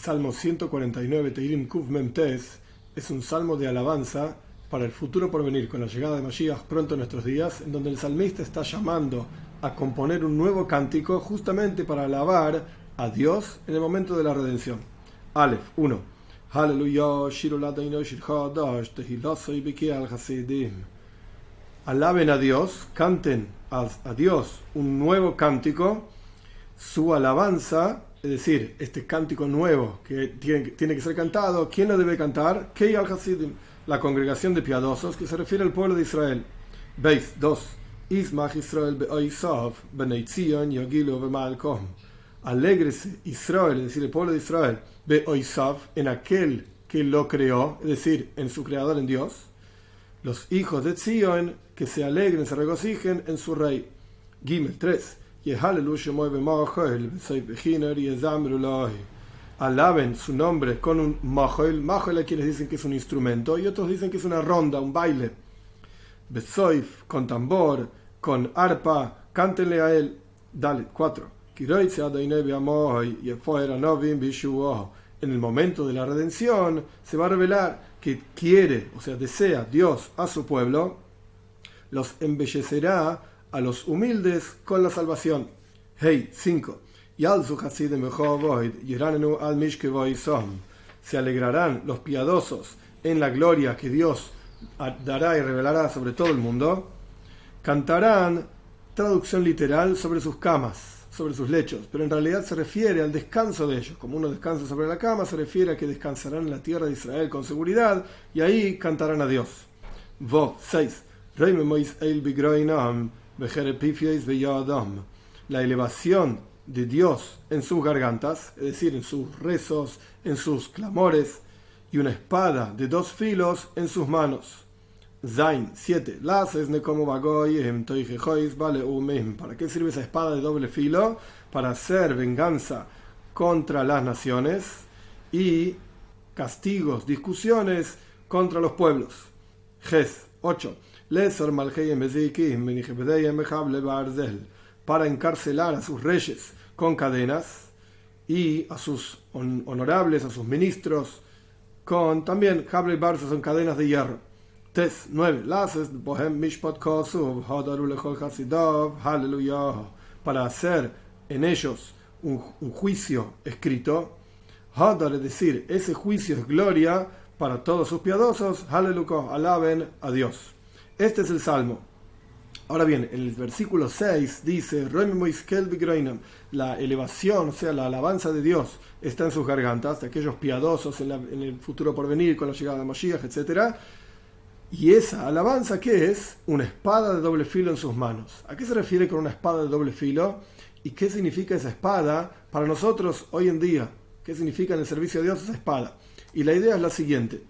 Salmo 149, Teirim Kuf Memtes, es un salmo de alabanza para el futuro por venir, con la llegada de Mashiach pronto en nuestros días, en donde el salmista está llamando a componer un nuevo cántico justamente para alabar a Dios en el momento de la redención. Aleph 1. Aleluya, Alaben a Dios, canten a Dios un nuevo cántico, su alabanza es decir, este cántico nuevo que tiene, que ser cantado, ¿quién lo debe cantar? Kei al Hasidim, la congregación de piadosos que se refiere al pueblo de Israel. Veis, 2. Ismach Israel be'oisav beneitzion yogilu ve'malkom. Alégrese Israel, es decir, el pueblo de Israel, be'oisav, en aquel que lo creó, es decir, en su creador, en Dios. Los hijos de Zion, que se alegren, se regocijen en su rey. Gimel 3. Alaben su nombre con un mahol. Mahol hay quienes dicen que es un instrumento y otros dicen que es una ronda, un baile. Besoif, con tambor, con arpa, cántenle a él. Dale, 4. En el momento de la redención se va a revelar que quiere, o sea, desea Dios a su pueblo, los embellecerá a los humildes con la salvación. Hey, 5. Se alegrarán los piadosos en la gloria que Dios dará y revelará sobre todo el mundo. Cantarán, traducción literal, sobre sus camas, sobre sus lechos, pero en realidad se refiere al descanso de ellos. Como uno descansa sobre la cama, se refiere a que descansarán en la tierra de Israel con seguridad y ahí cantarán a Dios. Vov 6. La elevación de Dios en sus gargantas, es decir, en sus rezos, en sus clamores, y una espada de dos filos en sus manos. Zain 7. ¿Para qué sirve esa espada de doble filo? Para hacer venganza contra las naciones y castigos, discusiones contra los pueblos. Ges 8 para encarcelar a sus reyes con cadenas y a sus honorables, a sus ministros, con también Hable Barza son cadenas de hierro. Tes 9. Para hacer en ellos un, un juicio escrito. Hadar, es decir, ese juicio es gloria para todos sus piadosos. Aleluya, alaben a Dios. Este es el salmo. Ahora bien, el versículo 6 dice, la elevación, o sea, la alabanza de Dios está en sus gargantas, de aquellos piadosos en, el futuro por venir, con la llegada de Mashiach, etc. Y esa alabanza, ¿qué es? Una espada de doble filo en sus manos. ¿A qué se refiere con una espada de doble filo? ¿Y qué significa esa espada para nosotros hoy en día? ¿Qué significa en el servicio de Dios esa espada? Y la idea es la siguiente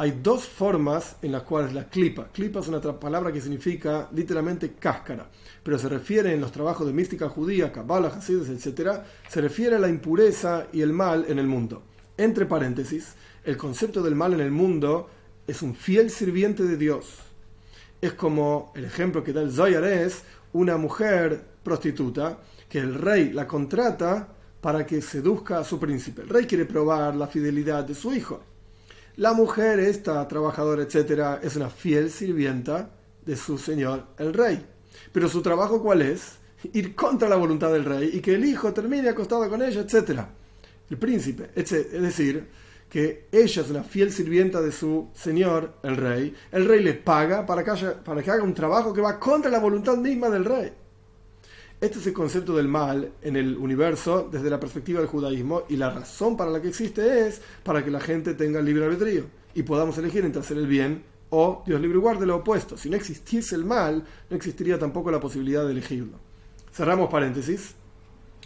hay dos formas en las cuales la clipa, clipa es una palabra que significa literalmente cáscara, pero se refiere en los trabajos de mística judía, Kabbalah, Hasidus, etc., se refiere a la impureza y el mal en el mundo. Entre paréntesis, el concepto del mal en el mundo es un fiel sirviente de Dios. Es como el ejemplo que da el Zoyar es una mujer prostituta que el rey la contrata para que seduzca a su príncipe. El rey quiere probar la fidelidad de su hijo la mujer, esta trabajadora, etcétera, es una fiel sirvienta de su señor, el rey. Pero su trabajo, ¿cuál es? Ir contra la voluntad del rey y que el hijo termine acostado con ella, etcétera. El príncipe. Es decir, que ella es una fiel sirvienta de su señor, el rey. El rey le paga para que haga un trabajo que va contra la voluntad misma del rey. Este es el concepto del mal en el universo desde la perspectiva del judaísmo y la razón para la que existe es para que la gente tenga libre albedrío y podamos elegir entre hacer el bien o, Dios libre y guarde, lo opuesto. Si no existiese el mal, no existiría tampoco la posibilidad de elegirlo. Cerramos paréntesis.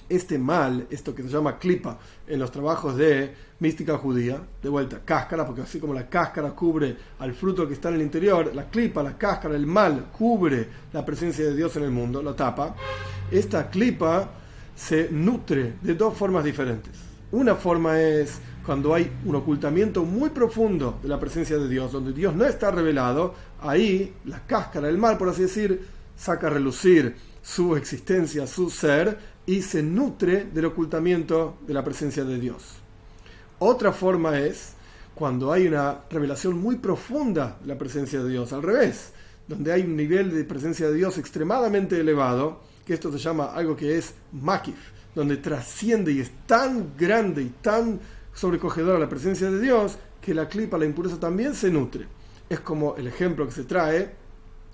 Este mal, esto que se llama clipa en los trabajos de mística judía, de vuelta, cáscara, porque así como la cáscara cubre al fruto que está en el interior, la clipa, la cáscara, el mal cubre la presencia de Dios en el mundo, lo tapa esta clipa se nutre de dos formas diferentes. Una forma es cuando hay un ocultamiento muy profundo de la presencia de Dios, donde Dios no está revelado, ahí la cáscara del mal, por así decir, saca a relucir su existencia, su ser, y se nutre del ocultamiento de la presencia de Dios. Otra forma es cuando hay una revelación muy profunda de la presencia de Dios, al revés, donde hay un nivel de presencia de Dios extremadamente elevado, que esto se llama algo que es makif, donde trasciende y es tan grande y tan sobrecogedora la presencia de Dios que la clipa, la impureza también se nutre. Es como el ejemplo que se trae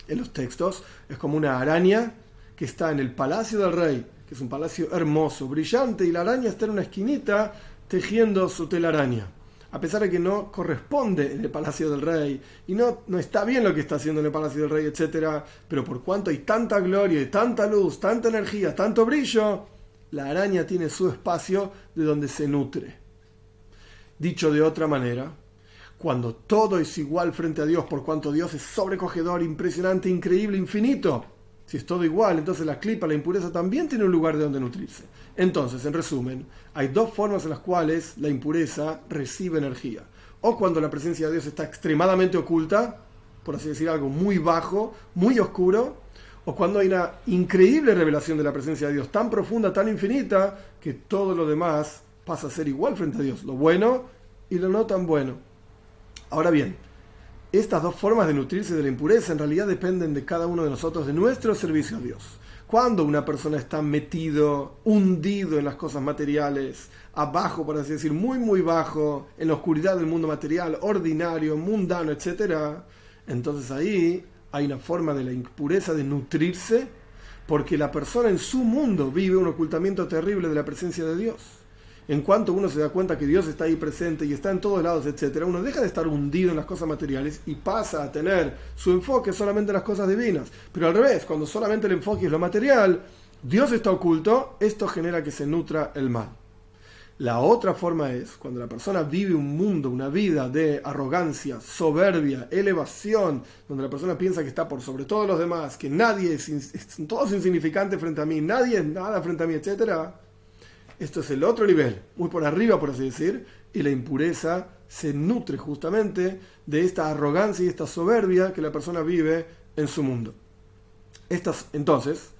en los textos, es como una araña que está en el palacio del rey, que es un palacio hermoso, brillante, y la araña está en una esquinita tejiendo su telaraña. A pesar de que no corresponde en el palacio del rey y no, no está bien lo que está haciendo en el palacio del rey, etc. Pero por cuanto hay tanta gloria y tanta luz, tanta energía, tanto brillo, la araña tiene su espacio de donde se nutre. Dicho de otra manera, cuando todo es igual frente a Dios, por cuanto Dios es sobrecogedor, impresionante, increíble, infinito, si es todo igual, entonces la clipa, la impureza también tiene un lugar de donde nutrirse. Entonces, en resumen, hay dos formas en las cuales la impureza recibe energía. O cuando la presencia de Dios está extremadamente oculta, por así decir, algo muy bajo, muy oscuro, o cuando hay una increíble revelación de la presencia de Dios, tan profunda, tan infinita, que todo lo demás pasa a ser igual frente a Dios, lo bueno y lo no tan bueno. Ahora bien, estas dos formas de nutrirse de la impureza en realidad dependen de cada uno de nosotros, de nuestro servicio a Dios. Cuando una persona está metido, hundido en las cosas materiales, abajo, por así decir, muy, muy bajo, en la oscuridad del mundo material, ordinario, mundano, etc., entonces ahí hay una forma de la impureza de nutrirse porque la persona en su mundo vive un ocultamiento terrible de la presencia de Dios en cuanto uno se da cuenta que Dios está ahí presente y está en todos lados, etcétera, uno deja de estar hundido en las cosas materiales y pasa a tener su enfoque solamente en las cosas divinas. Pero al revés, cuando solamente el enfoque es lo material, Dios está oculto, esto genera que se nutra el mal. La otra forma es cuando la persona vive un mundo, una vida de arrogancia, soberbia, elevación, donde la persona piensa que está por sobre todos los demás, que nadie es, es todos insignificantes frente a mí, nadie es nada frente a mí, etcétera esto es el otro nivel, muy por arriba, por así decir, y la impureza se nutre justamente de esta arrogancia y esta soberbia que la persona vive en su mundo. Estas, entonces,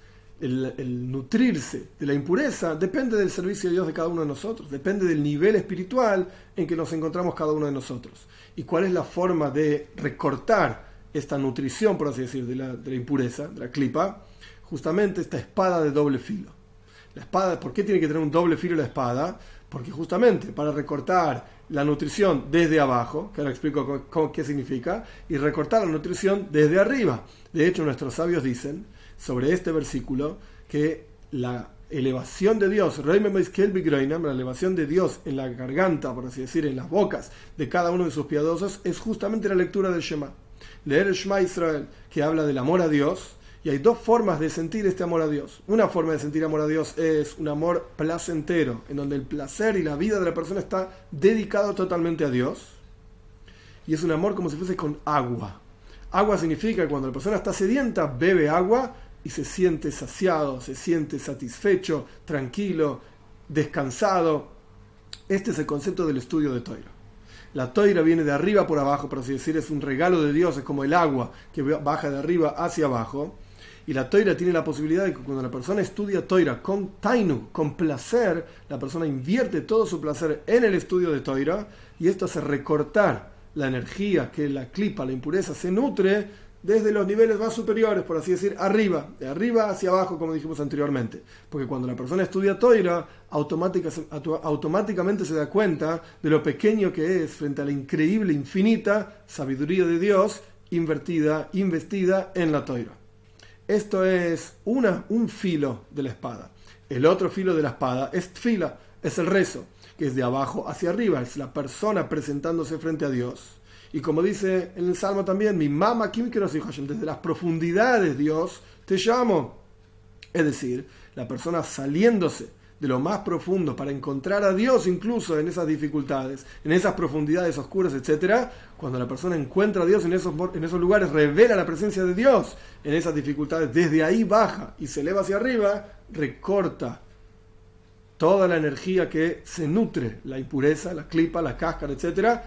el, nutrirse de la impureza depende del servicio de Dios de cada uno de nosotros, depende del nivel espiritual en que nos encontramos cada uno de nosotros. ¿Y cuál es la forma de recortar esta nutrición, por así decir, de la impureza, de la clipa? Justamente esta espada de doble filo. La espada, ¿por qué tiene que tener un doble filo la espada? Porque justamente para recortar la nutrición desde abajo, que ahora explico qué significa, y recortar la nutrición desde arriba. De hecho, nuestros sabios dicen sobre este versículo que la elevación de Dios, la elevación de Dios en la garganta, por así decir, en las bocas de cada uno de sus piadosos, es justamente la lectura del Shema. Leer el Shema Israel, que habla del amor a Dios, y hay dos formas de sentir este amor a Dios. Una forma de sentir amor a Dios es un amor placentero, en donde el placer y la vida de la persona está dedicado totalmente a Dios. Y es un amor como si fuese con agua. Agua significa que cuando la persona está sedienta, bebe agua y se siente saciado, se siente satisfecho, tranquilo, descansado. Este es el concepto del estudio de Toira. La toira viene de arriba por abajo, por así decir, es un regalo de Dios, es como el agua que baja de arriba hacia abajo. Y la toira tiene la posibilidad de que cuando la persona estudia toira con tainu, con placer, la persona invierte todo su placer en el estudio de toira y esto hace recortar la energía que la clipa, la impureza, se nutre desde los niveles más superiores, por así decir, arriba, de arriba hacia abajo, como dijimos anteriormente. Porque cuando la persona estudia Toira, automáticamente se da cuenta de lo pequeño que es frente a la increíble, infinita sabiduría de Dios invertida, investida en la Toira. Esto es una, un filo de la espada. El otro filo de la espada es fila, es el rezo, que es de abajo hacia arriba, es la persona presentándose frente a Dios. Y como dice en el Salmo también, mi mamá, ¿quién quiero Desde las profundidades, Dios, te llamo. Es decir, la persona saliéndose de lo más profundo para encontrar a Dios incluso en esas dificultades, en esas profundidades oscuras, etc. Cuando la persona encuentra a Dios en esos, en esos lugares, revela la presencia de Dios en esas dificultades, desde ahí baja y se eleva hacia arriba, recorta toda la energía que se nutre, la impureza, la clipa, la cáscara, etc.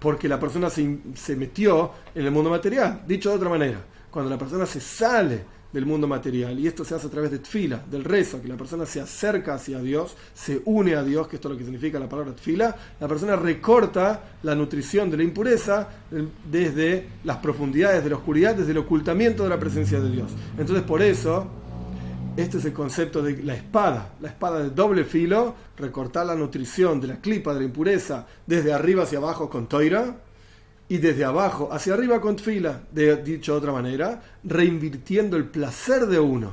Porque la persona se, se metió en el mundo material. Dicho de otra manera, cuando la persona se sale del mundo material. Y esto se hace a través de tfila, del rezo, que la persona se acerca hacia Dios, se une a Dios, que esto es lo que significa la palabra tfila. La persona recorta la nutrición de la impureza desde las profundidades de la oscuridad, desde el ocultamiento de la presencia de Dios. Entonces, por eso, este es el concepto de la espada, la espada de doble filo, recortar la nutrición de la clipa de la impureza desde arriba hacia abajo con toira y desde abajo hacia arriba con fila, de, dicho de otra manera, reinvirtiendo el placer de uno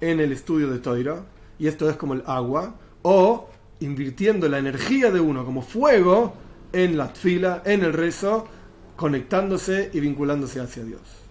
en el estudio de Toira, y esto es como el agua, o invirtiendo la energía de uno como fuego en la fila, en el rezo, conectándose y vinculándose hacia Dios.